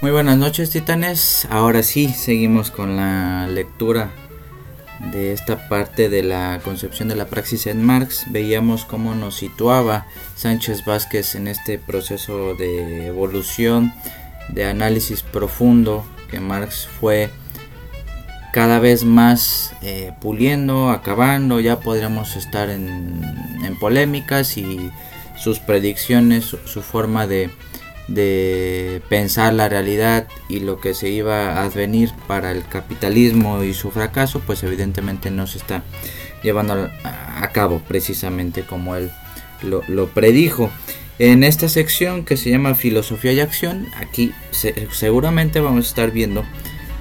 Muy buenas noches titanes, ahora sí seguimos con la lectura de esta parte de la concepción de la praxis en Marx. Veíamos cómo nos situaba Sánchez Vázquez en este proceso de evolución, de análisis profundo que Marx fue cada vez más eh, puliendo, acabando, ya podríamos estar en, en polémicas y sus predicciones, su forma de de pensar la realidad y lo que se iba a advenir para el capitalismo y su fracaso, pues evidentemente no se está llevando a cabo precisamente como él lo, predijo. En esta sección que se llama Filosofía y Acción, aquí seguramente vamos a estar viendo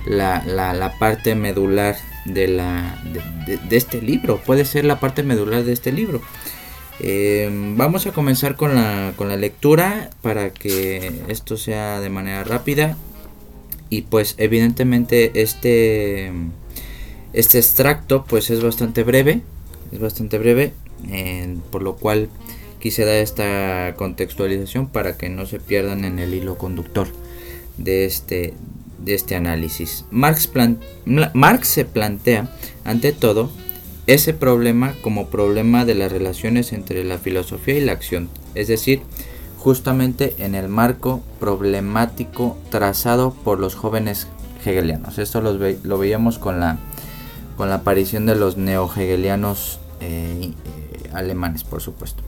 la, parte medular de, la, de este libro. Puede ser la parte medular de este libro. Eh, vamos a comenzar con la, con la lectura para que esto sea de manera rápida. Y pues evidentemente este, este extracto pues es bastante breve. Es bastante breve. por lo cual quise dar esta contextualización para que no se pierdan en el hilo conductor de este, de este análisis. Marx, Marx se plantea ante todo ese problema como problema de las relaciones entre la filosofía y la acción, es decir, justamente en el marco problemático trazado por los jóvenes hegelianos. Esto lo veíamos con la, con la aparición de los neo-hegelianos eh, eh, alemanes, por supuesto.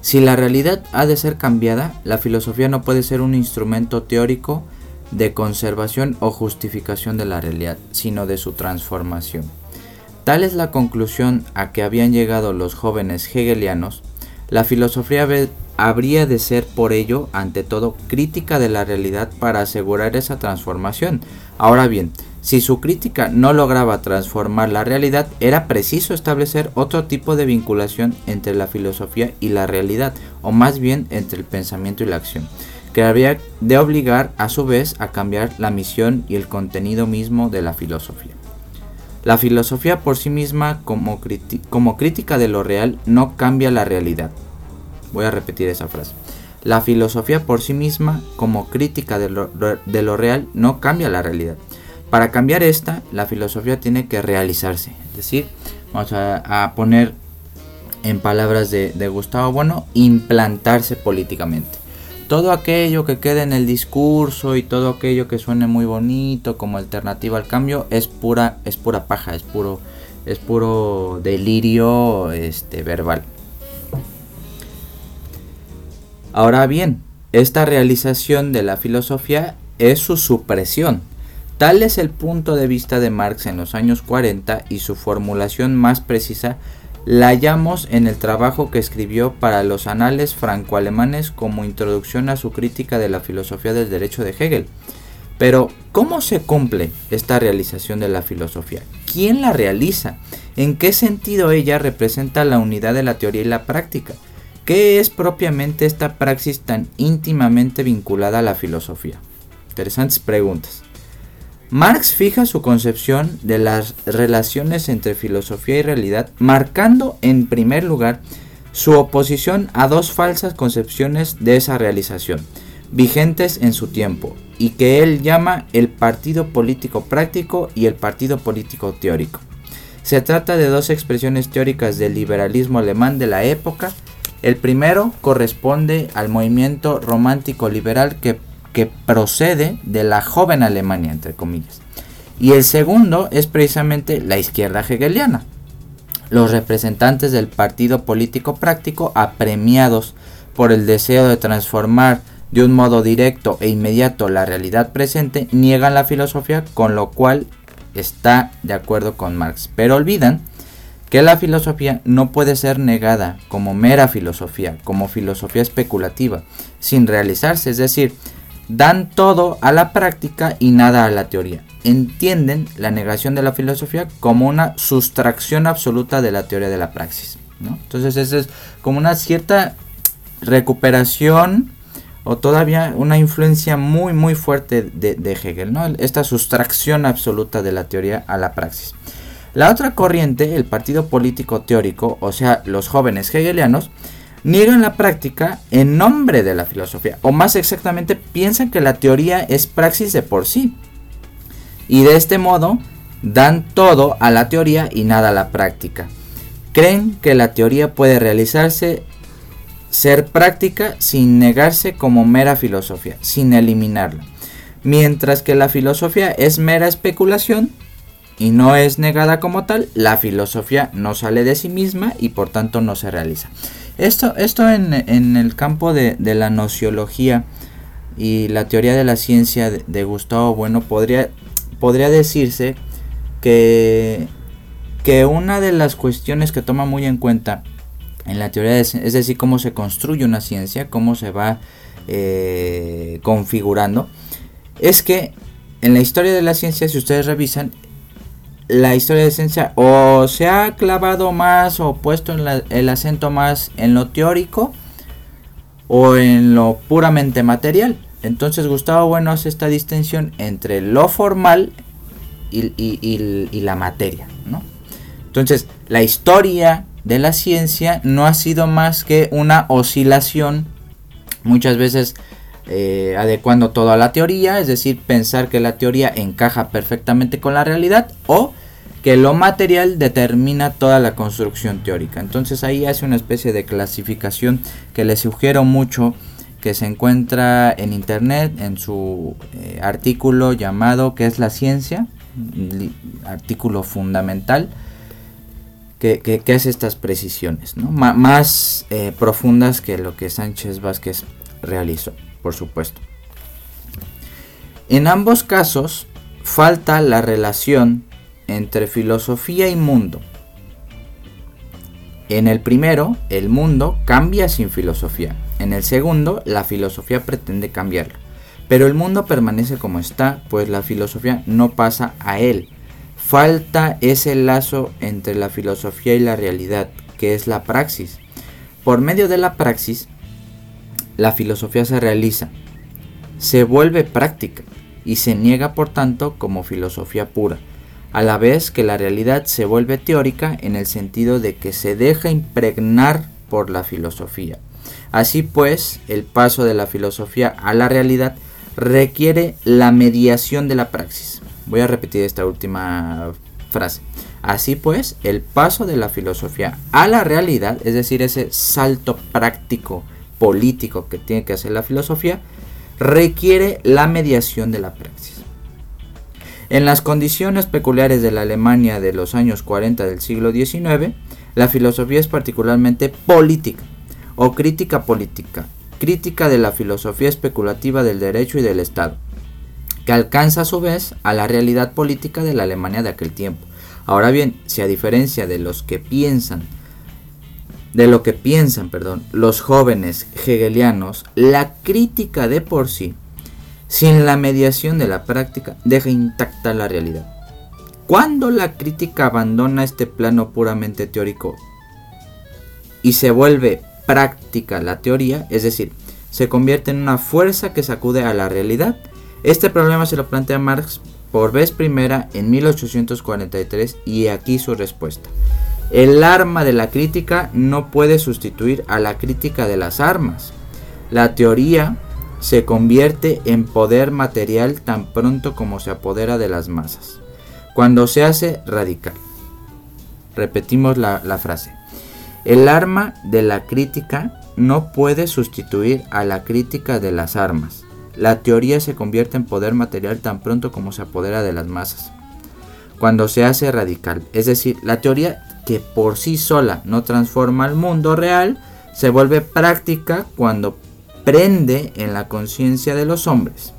Si la realidad ha de ser cambiada, la filosofía no puede ser un instrumento teórico de conservación o justificación de la realidad, sino de su transformación. Tal es la conclusión a que habían llegado los jóvenes hegelianos, la filosofía habría de ser por ello, ante todo, crítica de la realidad para asegurar esa transformación. Ahora bien, si su crítica no lograba transformar la realidad, era preciso establecer otro tipo de vinculación entre la filosofía y la realidad, o más bien entre el pensamiento y la acción, que había de obligar a su vez a cambiar la misión y el contenido mismo de la filosofía. La filosofía por sí misma como, crítica de lo real no cambia la realidad. Voy a repetir esa frase. La filosofía por sí misma como crítica de lo, real no cambia la realidad. Para cambiar esta, la filosofía tiene que realizarse. Es decir, vamos a, poner en palabras de Gustavo Bueno, implantarse políticamente todo aquello que quede en el discurso y todo aquello que suene muy bonito como alternativa al cambio es pura es pura paja, es puro es puro delirio este verbal. Ahora bien, esta realización de la filosofía es su supresión. Tal es el punto de vista de Marx en los años 40 y su formulación más precisa la hallamos en el trabajo que escribió para los anales franco-alemanes como introducción a su crítica de la filosofía del derecho de Hegel. Pero, ¿cómo se cumple esta realización de la filosofía? ¿Quién la realiza? ¿En qué sentido ella representa la unidad de la teoría y la práctica? ¿Qué es propiamente esta praxis tan íntimamente vinculada a la filosofía? Interesantes preguntas. Marx fija su concepción de las relaciones entre filosofía y realidad, marcando en primer lugar su oposición a dos falsas concepciones de esa realización, vigentes en su tiempo, y que él llama el partido político práctico y el partido político teórico. Se trata de dos expresiones teóricas del liberalismo alemán de la época. El primero corresponde al movimiento romántico liberal que que procede de la joven Alemania, entre comillas. Y el segundo es precisamente la izquierda hegeliana. Los representantes del partido político práctico, apremiados por el deseo de transformar de un modo directo e inmediato la realidad presente, niegan la filosofía, con lo cual está de acuerdo con Marx. Pero olvidan que la filosofía no puede ser negada como mera filosofía, como filosofía especulativa, sin realizarse, es decir, dan todo a la práctica y nada a la teoría. Entienden la negación de la filosofía como una sustracción absoluta de la teoría de la praxis. Entonces eso es como una cierta recuperación o todavía una influencia muy muy fuerte de, Hegel, ¿no? esta sustracción absoluta de la teoría a la praxis. La otra corriente, el partido político teórico, o sea, los jóvenes hegelianos, niegan la práctica en nombre de la filosofía, o más exactamente piensan que la teoría es praxis de por sí. Y de este modo dan todo a la teoría y nada a la práctica. Creen que la teoría puede realizarse, ser práctica sin negarse como mera filosofía, sin eliminarla. Mientras que la filosofía es mera especulación y no es negada como tal, la filosofía no sale de sí misma y por tanto no se realiza. Esto, esto en, el campo de, la nociología y la teoría de la ciencia de, Gustavo Bueno podría, podría decirse que, que una de las cuestiones que toma muy en cuenta en la teoría, de, es decir, cómo se construye una ciencia, cómo se va eh, configurando, es que en la historia de la ciencia, si ustedes revisan, la historia de ciencia o se ha clavado más o puesto el acento más en lo teórico o en lo puramente material. Entonces Gustavo Bueno hace esta distinción entre lo formal y, la materia. Entonces la historia de la ciencia no ha sido más que una oscilación muchas veces eh, adecuando todo a la teoría, es decir, pensar que la teoría encaja perfectamente con la realidad o que lo material determina toda la construcción teórica. Entonces ahí hace una especie de clasificación que le sugiero mucho que se encuentra en internet en su eh, artículo llamado ¿Qué es la ciencia? artículo fundamental que, hace estas precisiones, más eh, profundas que lo que Sánchez Vázquez realizó por supuesto. En ambos casos falta la relación entre filosofía y mundo. En el primero, el mundo cambia sin filosofía. En el segundo, la filosofía pretende cambiarlo. Pero el mundo permanece como está, pues la filosofía no pasa a él. Falta ese lazo entre la filosofía y la realidad, que es la praxis. Por medio de la praxis, la filosofía se realiza, se vuelve práctica y se niega por tanto como filosofía pura, a la vez que la realidad se vuelve teórica en el sentido de que se deja impregnar por la filosofía. Así pues, el paso de la filosofía a la realidad requiere la mediación de la praxis. Voy a repetir esta última frase. Así pues, el paso de la filosofía a la realidad, es decir, ese salto práctico político que tiene que hacer la filosofía, requiere la mediación de la praxis. En las condiciones peculiares de la Alemania de los años 40 del siglo XIX, la filosofía es particularmente política o crítica política, crítica de la filosofía especulativa del derecho y del Estado, que alcanza a su vez a la realidad política de la Alemania de aquel tiempo. Ahora bien, si a diferencia de los que piensan de lo que piensan, perdón, los jóvenes hegelianos, la crítica de por sí, sin la mediación de la práctica, deja intacta la realidad. Cuando la crítica abandona este plano puramente teórico y se vuelve práctica la teoría, es decir, se convierte en una fuerza que sacude a la realidad, este problema se lo plantea Marx por vez primera en 1843 y aquí su respuesta. El arma de la crítica no puede sustituir a la crítica de las armas. La teoría se convierte en poder material tan pronto como se apodera de las masas, cuando se hace radical. Repetimos la, frase. El arma de la crítica no puede sustituir a la crítica de las armas. La teoría se convierte en poder material tan pronto como se apodera de las masas, cuando se hace radical. Es decir, la teoría que por sí sola no transforma el mundo real, se vuelve práctica cuando prende en la conciencia de los hombres.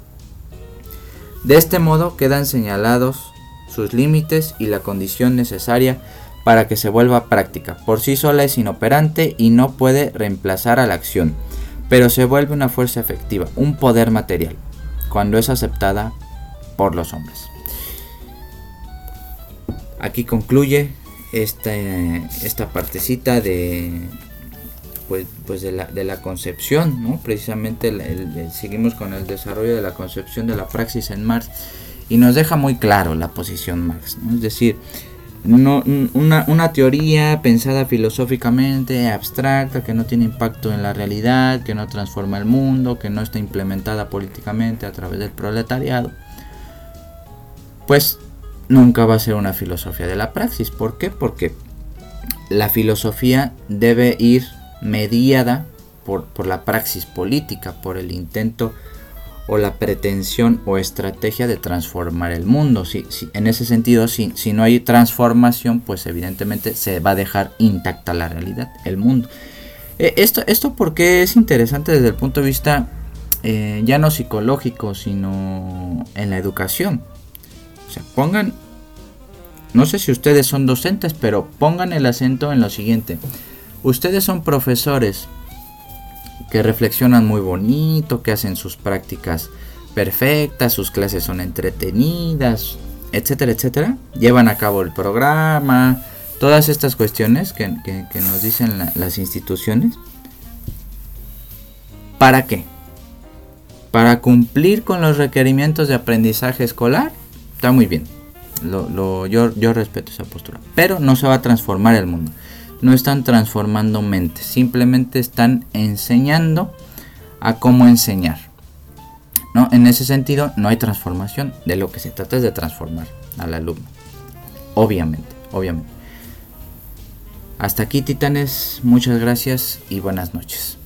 De este modo quedan señalados sus límites y la condición necesaria para que se vuelva práctica. Por sí sola es inoperante y no puede reemplazar a la acción, pero se vuelve una fuerza efectiva, un poder material, cuando es aceptada por los hombres. Aquí concluye esta, esta partecita de pues, pues de, la, de la concepción, ¿no? precisamente seguimos con el desarrollo de la concepción de la praxis en Marx y nos deja muy claro la posición Marx, es decir, no, una, una, teoría pensada filosóficamente, abstracta, que no tiene impacto en la realidad, que no transforma el mundo, que no está implementada políticamente a través del proletariado, pues nunca va a ser una filosofía de la praxis. ¿Por qué? Porque la filosofía debe ir mediada por, por la praxis política, por el intento o la pretensión o estrategia de transformar el mundo. Si, si, en ese sentido, si, si no hay transformación, pues evidentemente se va a dejar intacta la realidad, el mundo. Eh, esto, esto porque es interesante desde el punto de vista eh, ya no psicológico, sino en la educación. O sea, pongan, no sé si ustedes son docentes, pero pongan el acento en lo siguiente. Ustedes son profesores, que reflexionan muy bonito, que hacen sus prácticas perfectas, sus clases son entretenidas, etcétera, etcétera. Llevan a cabo el programa, todas estas cuestiones que, nos dicen las instituciones. ¿Para qué? Para cumplir con los requerimientos de aprendizaje escolar, está muy bien. Lo, yo, yo respeto esa postura. Pero no se va a transformar el mundo no están transformando mentes, simplemente están enseñando a cómo enseñar. ¿no? En ese sentido, no hay transformación. De lo que se trata es de transformar al alumno. Obviamente, obviamente. Hasta aquí, titanes. Muchas gracias y buenas noches.